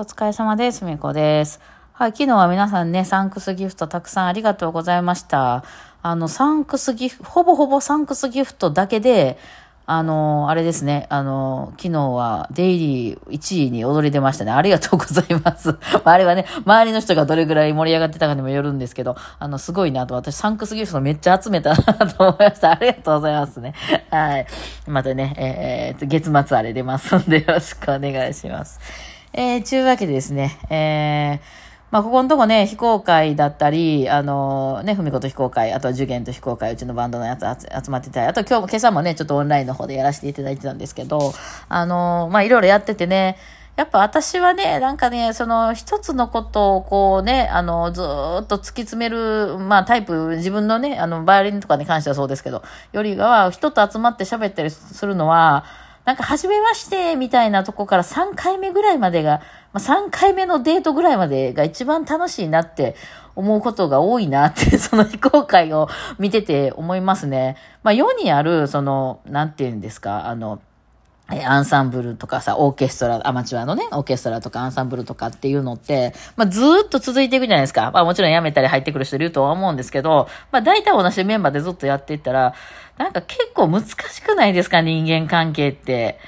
お疲れ様です。みこです。はい、昨日は皆さんね、サンクスギフトたくさんありがとうございました。あの、サンクスギフト、ほぼほぼサンクスギフトだけで、あの、あれですね、あの、昨日はデイリー1位に躍り出ましたね。ありがとうございます。あれはね、周りの人がどれぐらい盛り上がってたかにもよるんですけど、あの、すごいなと、私サンクスギフトめっちゃ集めたなと思いました。ありがとうございますね。はい。またね、えー、月末あれ出ますんでよろしくお願いします。えー、ちゅうわけでですね、えー、まあ、ここのとこね、非公開だったり、あのね、ふみこと非公開、あとは受験と非公開、うちのバンドのやつ集まってたり、あと今日も、今朝もね、ちょっとオンラインの方でやらせていただいてたんですけど、あのまあ、いろいろやっててね、やっぱ私はね、なんかね、その一つのことをこうね、あの、ずっと突き詰める、まあタイプ、自分のね、あの、バイオリンとかに関してはそうですけど、よりは人と集まって喋ったりするのは、なんか、初めまして、みたいなとこから3回目ぐらいまでが、まあ、3回目のデートぐらいまでが一番楽しいなって思うことが多いなって、その非公開を見てて思いますね。まあ、世にある、その、なんて言うんですか、あの、えアンサンブルとかさ、オーケストラ、アマチュアのね、オーケストラとかアンサンブルとかっていうのって、まあ、ずっと続いていくじゃないですか。まあ、もちろん辞めたり入ってくる人いるとは思うんですけど、まあ、大体同じメンバーでずっとやっていったら、なんか結構難しくないですか、人間関係って。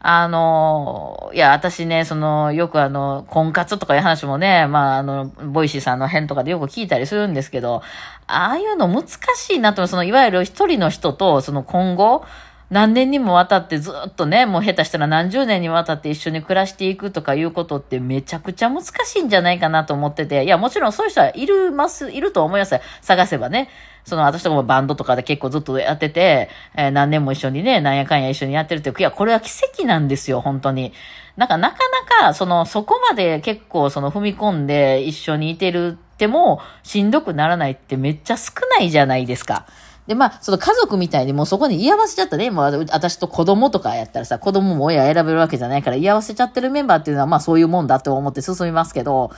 あの、いや、私ね、その、よくあの、婚活とかいう話もね、まあ、あの、 Voicy さんの辺とかでよく聞いたりするんですけど、ああいうの難しいなと、その、いわゆる一人の人と、その今後、何年にもわたってずっとね、もう下手したら何十年にわたって一緒に暮らしていくとかいうことってめちゃくちゃ難しいんじゃないかなと思ってて、いや、もちろんそういう人はいるます、いると思いますよ。探せばね。その私とかもバンドとかで結構ずっとやってて、えー何年も一緒にね、なんやかんや一緒にやってるっていう、いや、これは奇跡なんですよ、本当に。なんかなかなか、その、そこまで結構その踏み込んで一緒にいてるってもしんどくならないってめっちゃ少ないじゃないですか。で、まあ、その家族みたいにもうそこに居合わせちゃったね。もう私と子供とかやったらさ、子供も親選べるわけじゃないから居合わせちゃってるメンバーっていうのはまあそういうもんだと思って進みますけど、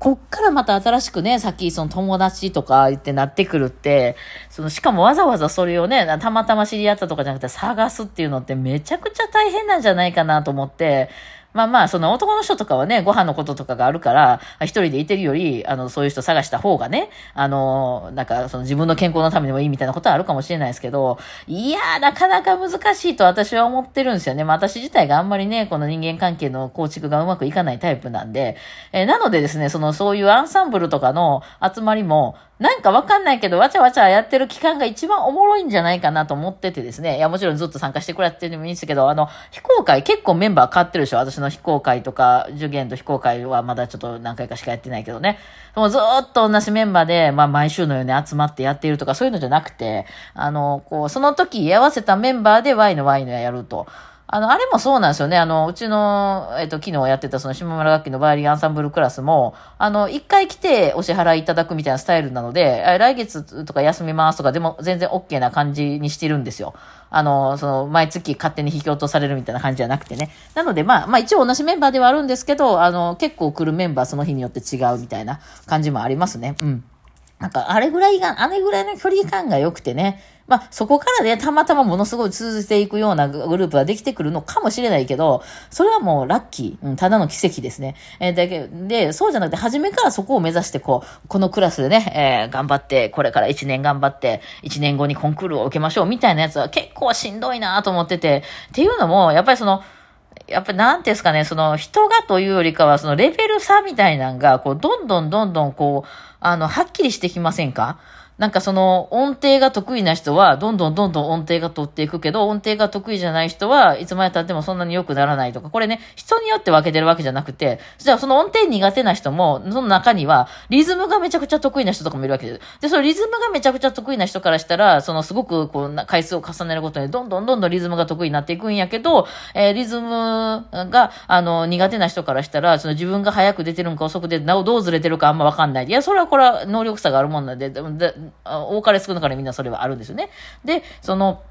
こっからまた新しくね、さっきその友達とか言ってなってくるって、そのしかもわざわざそれをね、たまたま知り合ったとかじゃなくて探すっていうのってめちゃくちゃ大変なんじゃないかなと思って、まあまあ、その男の人とかはね、ご飯のこととかがあるから、一人でいてるより、あの、そういう人探した方がね、あの、なんか、その自分の健康のためにもいいみたいなことはあるかもしれないですけど、いやー、なかなか難しいと私は思ってるんですよね。まあ私自体があんまりね、この人間関係の構築がうまくいかないタイプなんで、えーなのでですね、その、そういうアンサンブルとかの集まりも、なんかわかんないけど、わちゃわちゃやってる期間が一番おもろいんじゃないかなと思っててですね。いや、もちろんずっと参加してくれてるのもいいんですけど、あの、非公開結構メンバー変わってるでしょ私の非公開とか、受験と非公開はまだちょっと何回かしかやってないけどね。もうずっと同じメンバーで、まあ毎週のように集まってやっているとか、そういうのじゃなくて、あの、こう、その時居合わせたメンバーで Y の Y のやると。あの、あれもそうなんですよね。あの、うちの、えっ、と、昨日やってたその島村楽器のバイオリンアンサンブルクラスも、あの、一回来てお支払いいただくみたいなスタイルなので、来月とか休みますとかでも全然 OK な感じにしてるんですよ。あの、その、毎月勝手に引き落とされるみたいな感じじゃなくてね。なので、まあ、まあ一応同じメンバーではあるんですけど、あの、結構来るメンバーその日によって違うみたいな感じもありますね。うん。なんか、あれぐらいが、あれぐらいの距離感が良くてね。まあ、そこからね、たまたまものすごい続いていくようなグループができてくるのかもしれないけど、それはもうラッキー。うん、ただの奇跡ですね。えーだけで、そうじゃなくて、初めからそこを目指して、こう、このクラスでね、えー頑張って、これから1年頑張って、1年後にコンクールを受けましょう、みたいなやつは結構しんどいなと思ってて、っていうのも、やっぱりその、やっぱりなんですかね、その人がというよりかは、そのレベル差みたいなのが、こう、どんどんどんどんこう、あの、はっきりしてきませんか？なんかその音程が得意な人はどんどんどんどん音程が取っていくけど音程が得意じゃない人はいつまで経ってもそんなに良くならないとか。これね人によって分けてるわけじゃなくてじゃあその音程苦手な人もその中にはリズムがめちゃくちゃ得意な人とかもいるわけです。でそのリズムがめちゃくちゃ得意な人からしたらそのすごくこう回数を重ねることでどんどんどんどんリズムが得意になっていくんやけど、えーリズムがあの苦手な人からしたらその自分が早く出てるのか遅くでなおどうずれてるかあんま分かんない。いやそれはこれは能力差があるもんなんでで多かれ少なかれみんなそれはあるんですよね。でその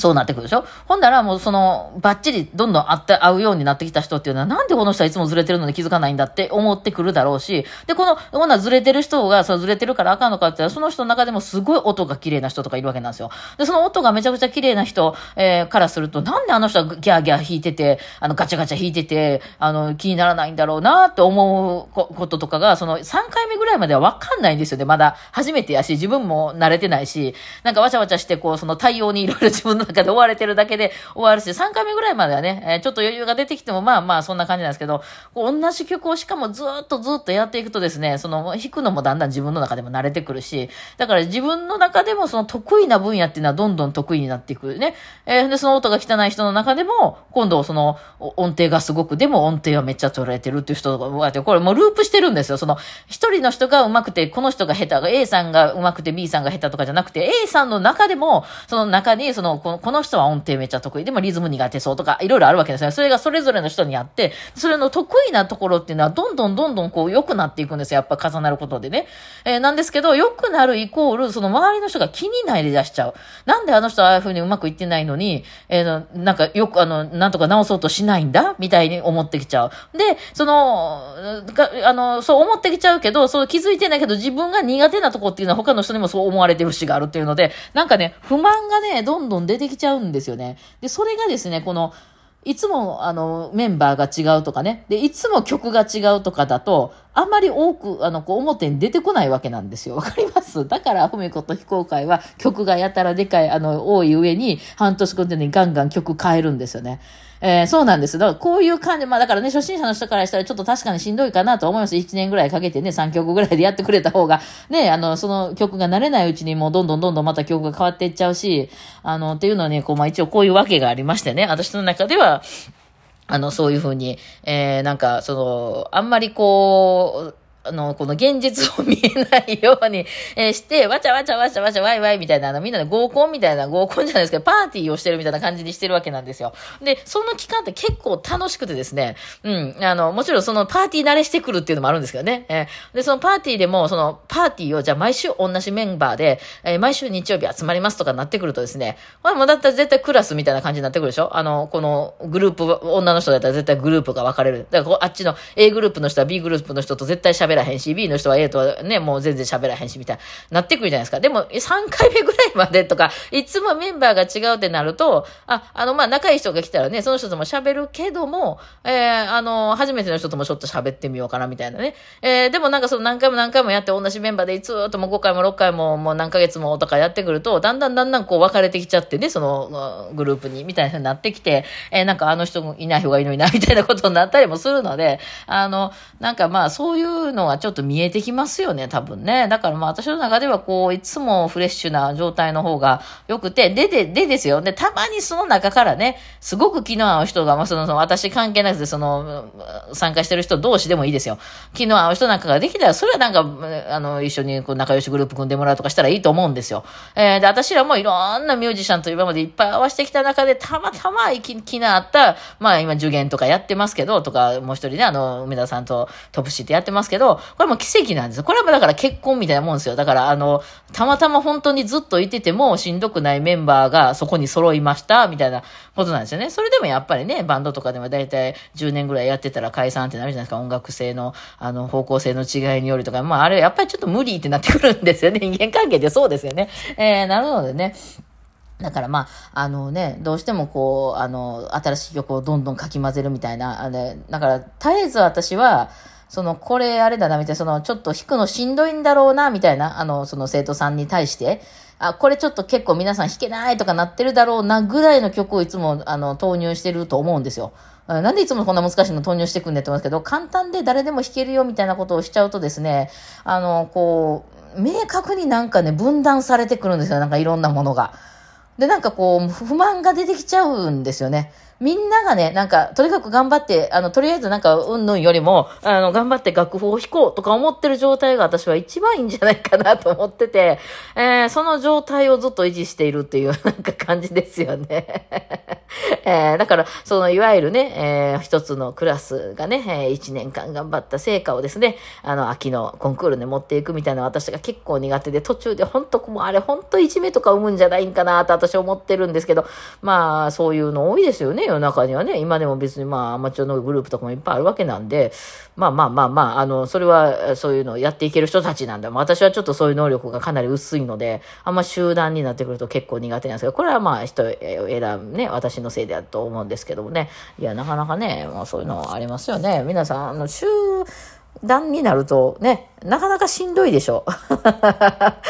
そうなってくるでしょ？ほんならもうその、バッチリどんどん会って、会うようになってきた人っていうのは、なんでこの人はいつもずれてるのに気づかないんだって思ってくるだろうし、で、この、こんならずれてる人が、そのずれてるからあかんのかって言ったら、その人の中でもすごい音が綺麗な人とかいるわけなんですよ。で、その音がめちゃくちゃ綺麗な人、えー、からすると、なんであの人はギャーギャー弾いてて、あの、ガチャガチャ弾いてて、あの、気にならないんだろうなって思うこととかが、その3回目ぐらいまではわかんないんですよね。まだ初めてやし、自分も慣れてないし、なんかわちゃわちゃして、こう、その対応にいろいろ自分の中で追われてるだけで終わるし、3回目ぐらいまではね、えー、ちょっと余裕が出てきても、まあまあそんな感じなんですけど、こう同じ曲をしかもずっとずっとやっていくとですね、その弾くのもだんだん自分の中でも慣れてくるし、だから自分の中でもその得意な分野っていうのはどんどん得意になっていくね。えー、で、その音が汚い人の中でも、今度その音程がすごく、でも音程はめっちゃ取られてるっていう人が、これもうループしてるんですよ。その、一人の人が上手くて、この人が下手が、A さんが上手くて B さんが下手とかじゃなくて、A さんの中でも、その中に、その、このこの人は音程めっちゃ得意、でもリズム苦手そうとか、いろいろあるわけですね。それがそれぞれの人にあって、それの得意なところっていうのは、どんどんどんどんこう良くなっていくんですよ。やっぱ重なることでね。えー、なんですけど、良くなるイコール、その周りの人が気にないで出しちゃう。なんであの人はああいう風にうまくいってないのに、えー、なんかよくあの、なんとか直そうとしないんだ？みたいに思ってきちゃう。で、その、あの、そう思ってきちゃうけど、そう気づいてないけど、自分が苦手なとこっていうのは他の人にもそう思われてる節があるっていうので、なんかね、不満がね、どんどん出てきちゃうんですよね。で、それがですね、この、いつも、あの、メンバーが違うとかね。で、いつも曲が違うとかだと、あんまり多く、あの、こう、表に出てこないわけなんですよ。わかります？だから、ふみこと非公開は曲がやたらでかい、あの、多い上に、半年後にガンガン曲変えるんですよね。えー、そうなんです。だからこういう感じ、まあだからね、初心者の人からしたらちょっと確かにしんどいかなと思います。1年ぐらいかけてね、3曲ぐらいでやってくれた方が、ね、あの、その曲が慣れないうちにもうどんどんどんどんまた曲が変わっていっちゃうし、あの、っていうのはね、こう、まあ一応こういうわけがありましてね、私の中では、あの、そういうふうに、えー、なんか、その、あんまりこう、あの、この現実を見えないように、えして、わちゃわちゃわちゃわちゃわいわいみたいな、あの、みんなで合コンみたいな、合コンじゃないですけど、パーティーをしてるみたいな感じにしてるわけなんですよ。で、その期間って結構楽しくてですね、うん、あの、もちろんそのパーティー慣れしてくるっていうのもあるんですけどね、え、で、そのパーティーでも、そのパーティーを、じゃあ毎週同じメンバーで、えー、毎週日曜日集まりますとかなってくるとですね、これもだったら絶対クラスみたいな感じになってくるでしょ？あの、このグループ、女の人だったら絶対グループが分かれる。だからこあっちの A グループの人は B グループの人と絶対喋らへんし、B の人は A とはね、もう全然喋らへんし、みたいな、なってくるじゃないですか。でも、3回目ぐらいまでとか、いつもメンバーが違うってなると、あ、あの、まあ、仲いい人が来たらね、その人とも喋るけども、えー、あの、初めての人ともちょっと喋ってみようかな、みたいなね。えー、でもなんかその何回も何回もやって同じメンバーでずっともう5回も6回ももう何ヶ月もとかやってくると、だんだんだんだんこう分かれてきちゃってね、そのグループに、みたいになってきて、えー、なんかあの人もいない方がいいのにな、みたいなことになったりもするので、あの、なんかまあそういうのはちょっと見えてきますよね、多分ね。だからまあ私の中ではこう、いつもフレッシュな状態の方が良くて、で、で、でですよ。で、たまにその中からね、すごく気の合う人が、まあその、その私関係なくて、その、参加してる人同士でもいいですよ。気の合う人なんかができたら、それはなんか、あの、一緒にこう仲良しグループ組んでもらうとかしたらいいと思うんですよ。えー、で、私らもいろんなミュージシャンと今までいっぱい合わせてきた中で、たまたま気気の合った、まあ今受験とかやってますけど、とか、もう一人ね、あの、梅田さんとトップシートやってますけど、これも奇跡なんですよ。これもだから結婚みたいなもんですよ。だから、あの、たまたま本当にずっといててもしんどくないメンバーがそこに揃いました、みたいなことなんですよね。それでもやっぱりね、バンドとかでも大体10年ぐらいやってたら解散ってなるじゃないですか。音楽性の、あの、方向性の違いによりとか、まあ、あれやっぱりちょっと無理ってなってくるんですよね。人間関係ってそうですよね。えー、なるのでね。だからまあ、あのね、どうしてもこう、あの、新しい曲をどんどんかき混ぜるみたいな、あれ、だから、絶えず私は、その、これあれだな、みたいな、その、ちょっと弾くのしんどいんだろうな、みたいな、あの、その生徒さんに対して、あ、これちょっと結構皆さん弾けないとかなってるだろうな、ぐらいの曲をいつも、あの、投入してると思うんですよ。なんでいつもこんな難しいの投入してくんねって思いますけど、簡単で誰でも弾けるよみたいなことをしちゃうとですね、あの、こう、明確になんかね、分断されてくるんですよ。なんかいろんなものが。で、なんかこう、不満が出てきちゃうんですよね。みんながね、なんか、とにかく頑張って、あの、とりあえずなんか、うんぬんよりも、あの、頑張って楽譜を弾こうとか思ってる状態が私は一番いいんじゃないかなと思ってて、えー、その状態をずっと維持しているっていう、なんか感じですよね。えー、だから、その、いわゆるね、えー、一つのクラスがね、えー、一年間頑張った成果をですね、あの、秋のコンクールで持っていくみたいな私が結構苦手で、途中で本当もうあれ本当いじめとか生むんじゃないんかなと私思ってるんですけど、まあ、そういうの多いですよね、の中にはね。今でも別にまあ、アマチュアのグループとかもいっぱいあるわけなんで、まあまあまあまあ、あの、それはそういうのをやっていける人たちなんだ。私はちょっとそういう能力がかなり薄いので、あんま集団になってくると結構苦手なんですけど、これはまあ人選ぶね、私のせいだと思うんですけどもね。いや、なかなかね、もうそういうのありますよね。皆さん、あの、週、団になるとね、なかなかしんどいでしょ。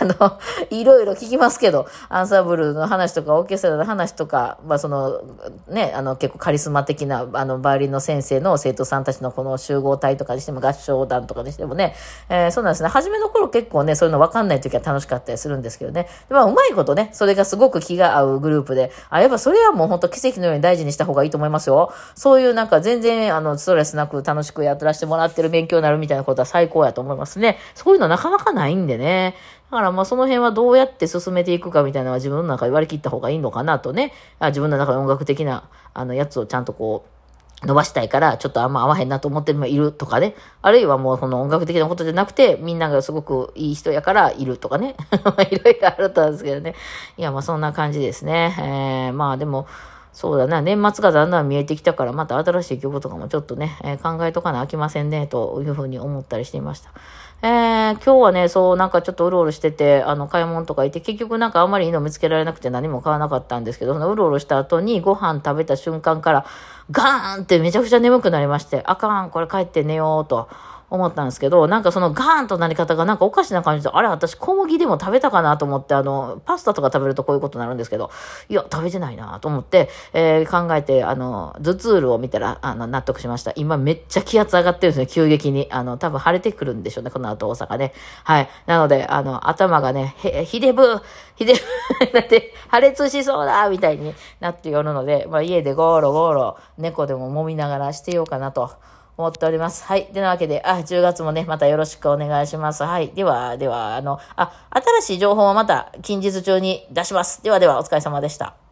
あの、いろいろ聞きますけど、アンサンブルの話とか、オーケストラの話とか、まあその、ね、あの結構カリスマ的な、あの、バイオリンの先生の生徒さんたちのこの集合体とかにしても、合唱団とかにしてもね、えー、そうなんですね。初めの頃結構ね、そういうの分かんない時は楽しかったりするんですけどね。まあ、うまいことね、それがすごく気が合うグループで、あ、やっぱそれはもう本当奇跡のように大事にした方がいいと思いますよ。そういうなんか全然、あの、ストレスなく楽しくやってらしてもらってる勉強になるみたいなことは最高やと思いますね。そういうのなかなかないんでね。だからまあその辺はどうやって進めていくかみたいなのは自分の中で割り切った方がいいのかなとね。あ自分の中で音楽的なあのやつをちゃんとこう、伸ばしたいから、ちょっとあんま合わへんなと思ってるいるとかね。あるいはもうその音楽的なことじゃなくて、みんながすごくいい人やからいるとかね。いろいろあると思うんですけどね。いや、まあそんな感じですね。えー、まあでも、そうだな、年末がだんだん見えてきたから、また新しい曲とかもちょっとね、えー、考えとかなあきませんね、というふうに思ったりしていました。えー、今日はね、そう、なんかちょっとうろうろしてて、あの、買い物とか行って、結局なんかあんまりいいの見つけられなくて何も買わなかったんですけど、そのうろうろした後にご飯食べた瞬間から、ガーンってめちゃくちゃ眠くなりまして、あかん、これ帰って寝ようと。思ったんですけど、なんかそのガーンとなり方がなんかおかしな感じで、あれ私小麦でも食べたかなと思って、あの、パスタとか食べるとこういうことになるんですけど、いや、食べてないなと思って、えー、考えて、あの、頭痛ルを見たら、あの、納得しました。今めっちゃ気圧上がってるんですね、急激に。あの、多分晴れてくるんでしょうね、この後大阪ね。はい。なので、あの、頭がね、へ、ひでぶ、ひでぶ、だって、破裂しそうだみたいになっておるので、まあ家でゴーロゴーロ、猫でも揉みながらしてようかなと。思っております。はい。てなわけで、あ、10月もね、またよろしくお願いします。はい。では、では、あの、あ、新しい情報はまた近日中に出します。ではでは、お疲れ様でした。